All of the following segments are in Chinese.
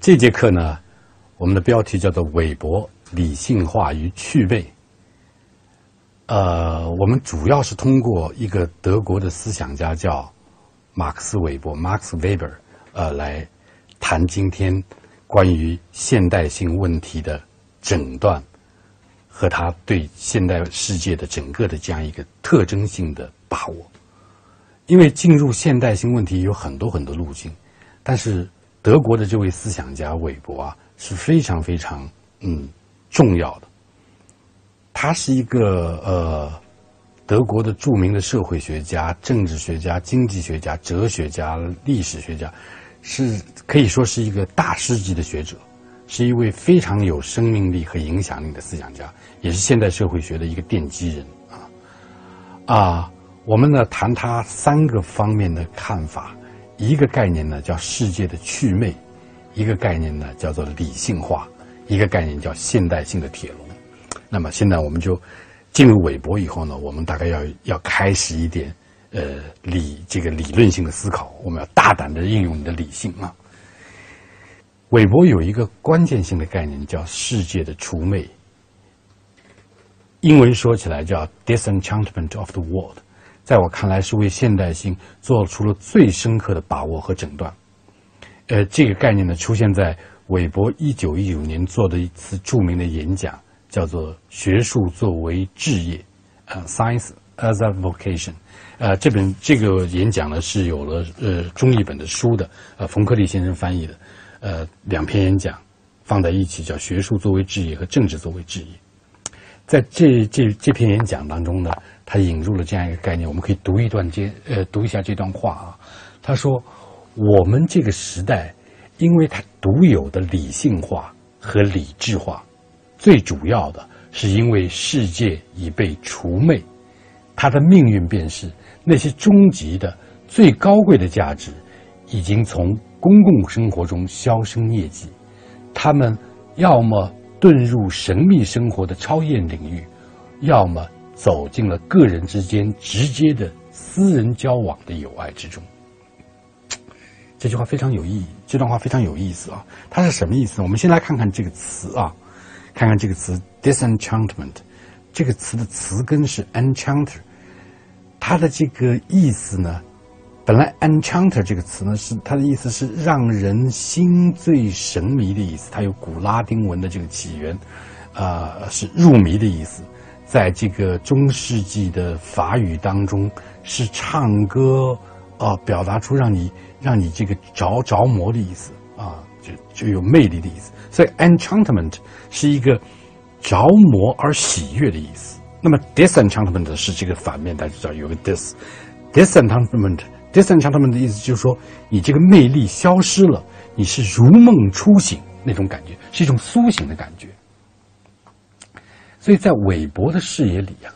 这节课呢，我们的标题叫做“韦伯理性化与趣味”。呃，我们主要是通过一个德国的思想家叫马克思韦伯 （Max Weber） 呃来谈今天关于现代性问题的诊断和他对现代世界的整个的这样一个特征性的把握。因为进入现代性问题有很多很多路径，但是德国的这位思想家韦伯啊是非常非常嗯重要的。他是一个呃，德国的著名的社会学家、政治学家、经济学家、哲学家、历史学家，是可以说是一个大师级的学者，是一位非常有生命力和影响力的思想家，也是现代社会学的一个奠基人啊啊！我们呢谈他三个方面的看法，一个概念呢叫世界的趣味，一个概念呢叫做理性化，一个概念叫现代性的铁笼。那么现在我们就进入韦伯以后呢，我们大概要要开始一点呃理这个理论性的思考，我们要大胆的应用你的理性啊。韦伯有一个关键性的概念叫世界的除魅，英文说起来叫 disenchantment of the world，在我看来是为现代性做出了最深刻的把握和诊断。呃，这个概念呢出现在韦伯一九一九年做的一次著名的演讲。叫做学术作为置业，呃，science as a vocation，呃，这本这个演讲呢是有了呃中译本的书的，呃，冯克利先生翻译的，呃，两篇演讲放在一起叫学术作为置业和政治作为置业，在这这这篇演讲当中呢，他引入了这样一个概念，我们可以读一段这呃读一下这段话啊，他说我们这个时代，因为它独有的理性化和理智化。最主要的是因为世界已被除魅，它的命运便是那些终极的、最高贵的价值已经从公共生活中销声匿迹，他们要么遁入神秘生活的超验领域，要么走进了个人之间直接的私人交往的友爱之中。这句话非常有意义，这段话非常有意思啊！它是什么意思？我们先来看看这个词啊。看看这个词 disenchantment，这个词的词根是 enchanter，它的这个意思呢，本来 enchanter 这个词呢是它的意思是让人心醉神迷的意思，它有古拉丁文的这个起源，啊是入迷的意思，在这个中世纪的法语当中是唱歌啊，表达出让你让你这个着着魔的意思啊，就就有魅力的意思。所以，enchantment 是一个着魔而喜悦的意思。那么，disenchantment 是这个反面，大家知道有个 dis，disenchantment，disenchantment 的意思就是说，你这个魅力消失了，你是如梦初醒那种感觉，是一种苏醒的感觉。所以在韦伯的视野里啊，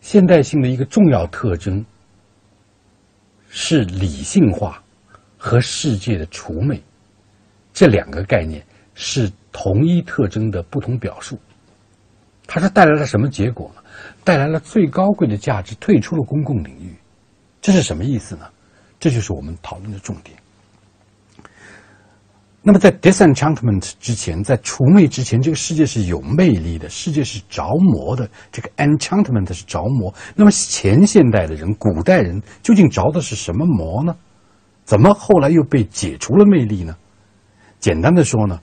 现代性的一个重要特征是理性化和世界的除魅这两个概念。是同一特征的不同表述，它是带来了什么结果呢？带来了最高贵的价值退出了公共领域，这是什么意思呢？这就是我们讨论的重点。那么在 disenchantment 之前，在除魅之前，这个世界是有魅力的，世界是着魔的。这个 enchantment 是着魔。那么前现代的人、古代人究竟着的是什么魔呢？怎么后来又被解除了魅力呢？简单的说呢？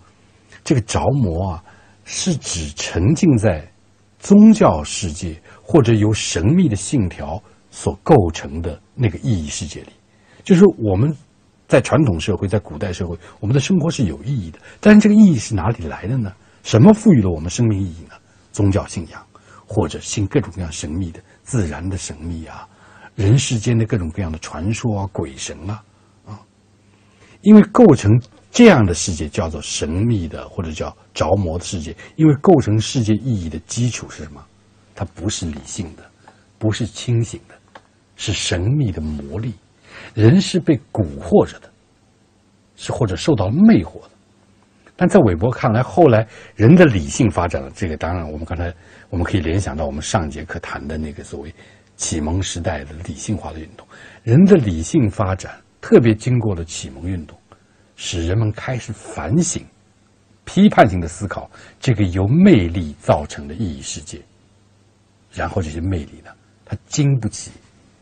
这个着魔啊，是指沉浸在宗教世界或者由神秘的信条所构成的那个意义世界里。就是我们在传统社会，在古代社会，我们的生活是有意义的。但是这个意义是哪里来的呢？什么赋予了我们生命意义呢？宗教信仰，或者信各种各样神秘的、自然的神秘啊，人世间的各种各样的传说啊、鬼神啊啊，因为构成。这样的世界叫做神秘的，或者叫着魔的世界，因为构成世界意义的基础是什么？它不是理性的，不是清醒的，是神秘的魔力。人是被蛊惑着的，是或者受到魅惑的。但在韦伯看来，后来人的理性发展了，这个当然我们刚才我们可以联想到我们上节课谈的那个所谓启蒙时代的理性化的运动。人的理性发展，特别经过了启蒙运动。使人们开始反省、批判性的思考这个由魅力造成的意义世界。然后这些魅力呢，它经不起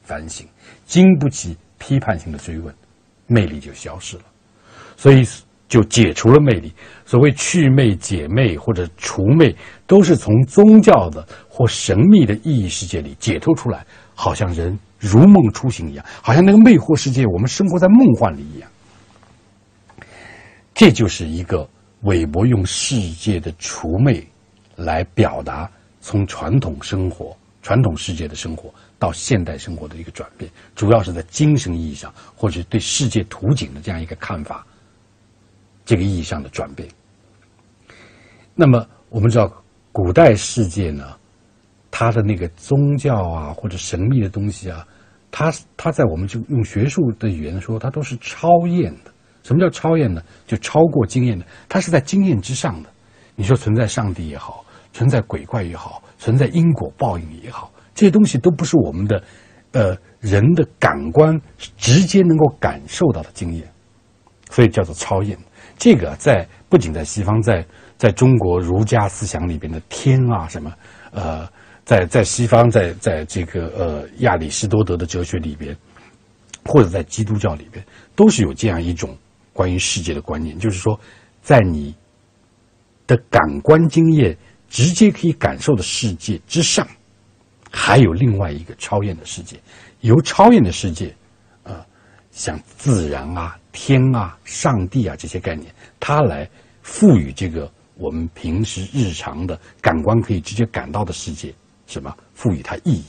反省，经不起批判性的追问，魅力就消失了。所以就解除了魅力。所谓去魅、解魅或者除魅，都是从宗教的或神秘的意义世界里解脱出来，好像人如梦初醒一样，好像那个魅惑世界，我们生活在梦幻里一样。这就是一个韦伯用世界的除魅来表达。从传统生活、传统世界的生活到现代生活的一个转变，主要是在精神意义上，或者对世界图景的这样一个看法，这个意义上的转变。那么我们知道，古代世界呢，它的那个宗教啊，或者神秘的东西啊，它它在我们就用学术的语言说，它都是超验的。什么叫超验呢？就超过经验的，它是在经验之上的。你说存在上帝也好。存在鬼怪也好，存在因果报应也好，这些东西都不是我们的，呃，人的感官直接能够感受到的经验，所以叫做超验。这个在不仅在西方，在在中国儒家思想里边的天啊什么，呃，在在西方，在在这个呃亚里士多德的哲学里边，或者在基督教里边，都是有这样一种关于世界的观念，就是说，在你的感官经验。直接可以感受的世界之上，还有另外一个超验的世界。由超验的世界，啊，像自然啊、天啊、上帝啊这些概念，它来赋予这个我们平时日常的感官可以直接感到的世界什么？赋予它意义。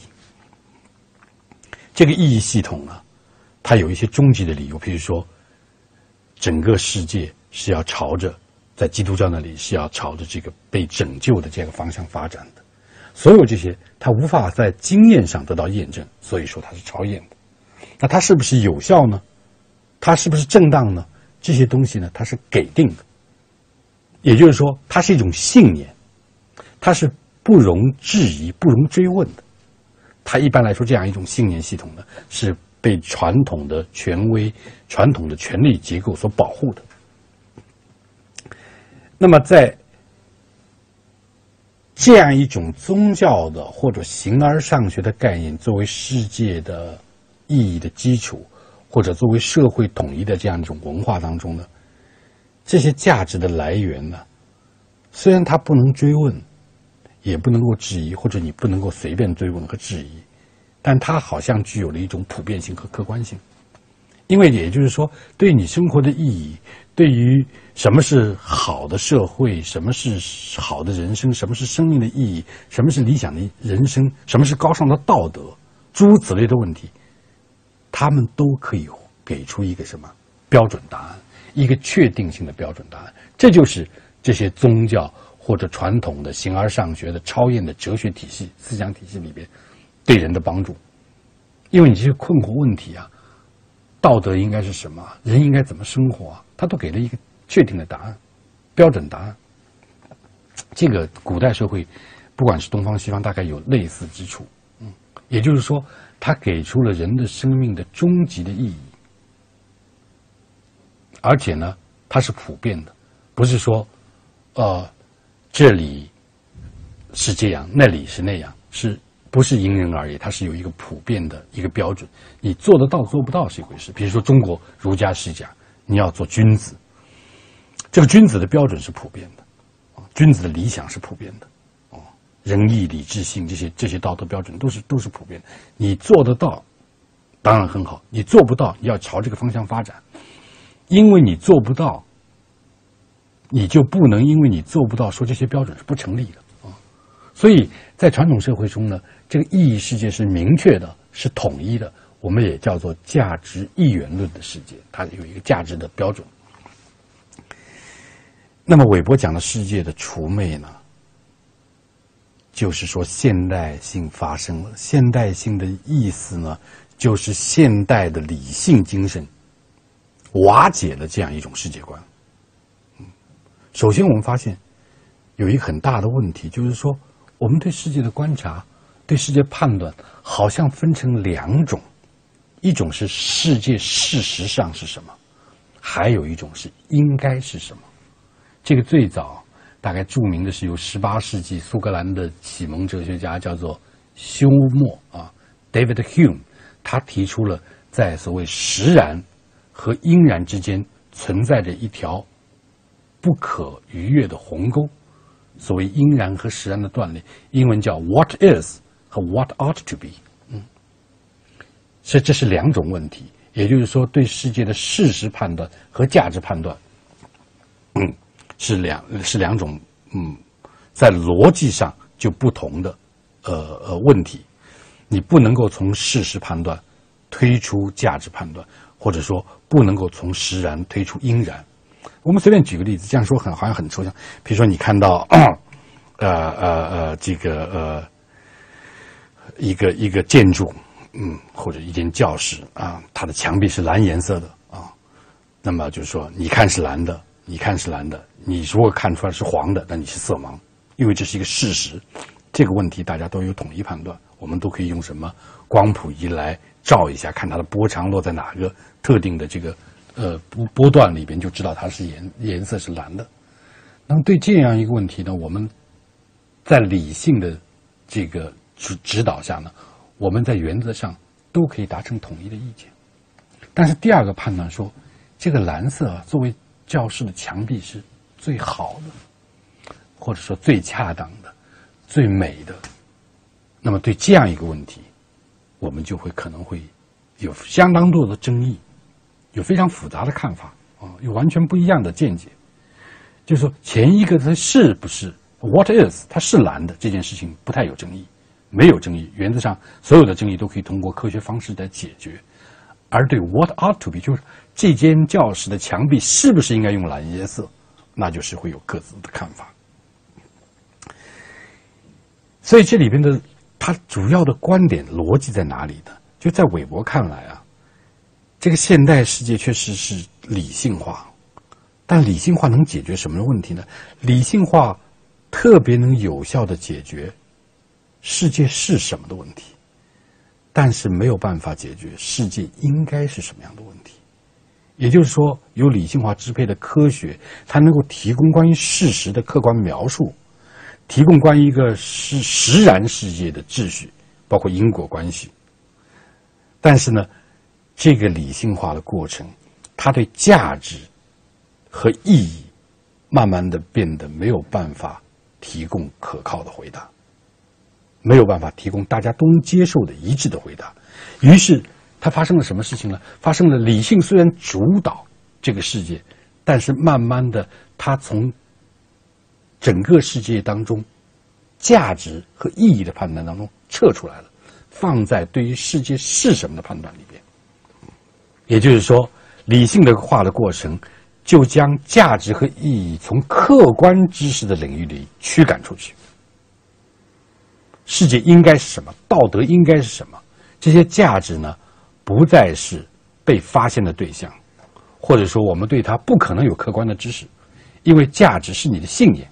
这个意义系统呢，它有一些终极的理由，比如说，整个世界是要朝着。在基督教那里是要朝着这个被拯救的这个方向发展的，所有这些它无法在经验上得到验证，所以说它是超验的。那它是不是有效呢？它是不是正当呢？这些东西呢，它是给定的，也就是说，它是一种信念，它是不容置疑、不容追问的。它一般来说，这样一种信念系统呢，是被传统的权威、传统的权力结构所保护的。那么，在这样一种宗教的或者形而上学的概念作为世界的意义的基础，或者作为社会统一的这样一种文化当中呢，这些价值的来源呢，虽然它不能追问，也不能够质疑，或者你不能够随便追问和质疑，但它好像具有了一种普遍性和客观性，因为也就是说，对你生活的意义。对于什么是好的社会，什么是好的人生，什么是生命的意义，什么是理想的人生，什么是高尚的道德，诸如此类的问题，他们都可以给出一个什么标准答案，一个确定性的标准答案。这就是这些宗教或者传统的形而上学的超验的哲学体系、思想体系里边对人的帮助。因为你这些困惑问题啊，道德应该是什么？人应该怎么生活？他都给了一个确定的答案，标准答案。这个古代社会，不管是东方西方，大概有类似之处。嗯，也就是说，他给出了人的生命的终极的意义，而且呢，它是普遍的，不是说，呃，这里是这样，那里是那样，是不是因人而异？它是有一个普遍的一个标准。你做得到做不到是一回事。比如说，中国儒家是讲。你要做君子，这个君子的标准是普遍的，啊，君子的理想是普遍的，啊，仁义礼智信这些这些道德标准都是都是普遍的。你做得到，当然很好；你做不到，你要朝这个方向发展。因为你做不到，你就不能因为你做不到说这些标准是不成立的。所以在传统社会中呢，这个意义世界是明确的，是统一的。我们也叫做价值一元论的世界，它有一个价值的标准。那么，韦伯讲的世界的除魅呢，就是说现代性发生了。现代性的意思呢，就是现代的理性精神瓦解了这样一种世界观。首先我们发现有一个很大的问题，就是说我们对世界的观察、对世界判断，好像分成两种。一种是世界事实上是什么，还有一种是应该是什么。这个最早大概著名的是由十八世纪苏格兰的启蒙哲学家叫做休谟啊，David Hume，他提出了在所谓实然和应然之间存在着一条不可逾越的鸿沟。所谓应然和实然的断裂，英文叫 “what is” 和 “what ought to be”。嗯，所以这是两种问题，也就是说，对世界的事实判断和价值判断，嗯，是两是两种嗯，在逻辑上就不同的呃呃问题。你不能够从事实判断推出价值判断，或者说不能够从实然推出应然。我们随便举个例子，这样说很好像很抽象。比如说，你看到，呃呃呃，这个呃，一个一个建筑，嗯，或者一间教室啊，它的墙壁是蓝颜色的啊，那么就是说，你看是蓝的，你看是蓝的，你如果看出来是黄的，那你是色盲，因为这是一个事实。这个问题大家都有统一判断，我们都可以用什么光谱仪来照一下，看它的波长落在哪个特定的这个。呃，波波段里边就知道它是颜颜色是蓝的。那么对这样一个问题呢，我们在理性的这个指指导下呢，我们在原则上都可以达成统一的意见。但是第二个判断说，这个蓝色啊作为教室的墙壁是最好的，或者说最恰当的、最美的。那么对这样一个问题，我们就会可能会有相当多的争议。有非常复杂的看法啊，有完全不一样的见解。就是说，前一个它是不是 what is 它是蓝的这件事情不太有争议，没有争议。原则上，所有的争议都可以通过科学方式来解决。而对 what ought to be 就是这间教室的墙壁是不是应该用蓝颜色，那就是会有各自的看法。所以这里边的它主要的观点逻辑在哪里呢？就在韦伯看来啊。这个现代世界确实是理性化，但理性化能解决什么问题呢？理性化特别能有效的解决世界是什么的问题，但是没有办法解决世界应该是什么样的问题。也就是说，由理性化支配的科学，它能够提供关于事实的客观描述，提供关于一个实实然世界的秩序，包括因果关系。但是呢？这个理性化的过程，它对价值和意义，慢慢的变得没有办法提供可靠的回答，没有办法提供大家都能接受的一致的回答。于是，它发生了什么事情呢？发生了理性虽然主导这个世界，但是慢慢的，它从整个世界当中价值和意义的判断当中撤出来了，放在对于世界是什么的判断里。也就是说，理性的化的过程，就将价值和意义从客观知识的领域里驱赶出去。世界应该是什么？道德应该是什么？这些价值呢，不再是被发现的对象，或者说我们对它不可能有客观的知识，因为价值是你的信念，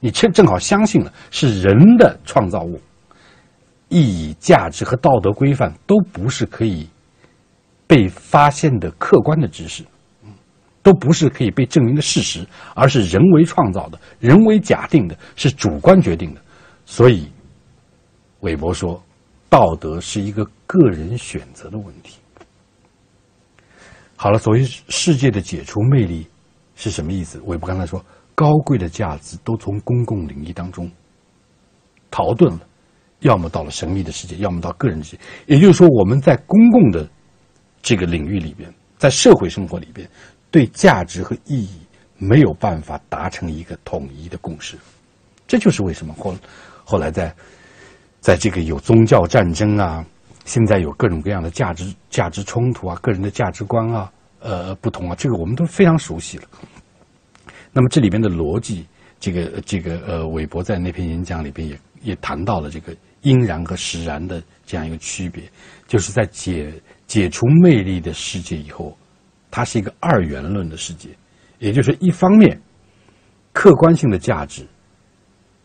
你正正好相信了是人的创造物。意义、价值和道德规范都不是可以。被发现的客观的知识，都不是可以被证明的事实，而是人为创造的、人为假定的，是主观决定的。所以，韦伯说，道德是一个个人选择的问题。好了，所谓世界的解除魅力是什么意思？韦伯刚才说，高贵的价值都从公共领域当中逃遁了，要么到了神秘的世界，要么到个人世界。也就是说，我们在公共的。这个领域里边，在社会生活里边，对价值和意义没有办法达成一个统一的共识，这就是为什么后后来在在这个有宗教战争啊，现在有各种各样的价值价值冲突啊，个人的价值观啊，呃不同啊，这个我们都非常熟悉了。那么这里边的逻辑，这个这个呃，韦伯在那篇演讲里边也也谈到了这个应然和实然的这样一个区别，就是在解。解除魅力的世界以后，它是一个二元论的世界，也就是一方面，客观性的价值，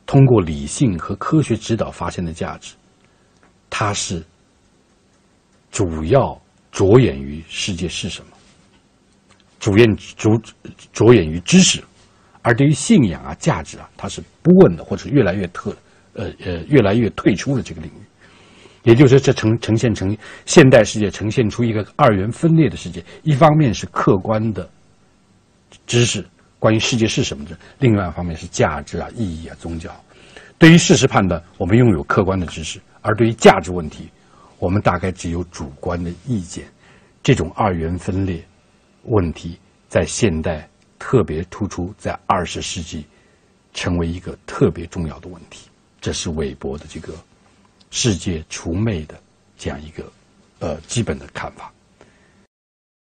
通过理性和科学指导发现的价值，它是主要着眼于世界是什么，主眼着着眼于知识，而对于信仰啊、价值啊，它是不问的，或者越来越特呃呃越来越退出了这个领域。也就是说，这呈呈现成现代世界呈现出一个二元分裂的世界。一方面是客观的知识，关于世界是什么的；另外一方面是价值啊、意义啊、宗教。对于事实判断，我们拥有客观的知识；而对于价值问题，我们大概只有主观的意见。这种二元分裂问题在现代特别突出，在二十世纪成为一个特别重要的问题。这是韦伯的这个。世界除魅的这样一个呃基本的看法。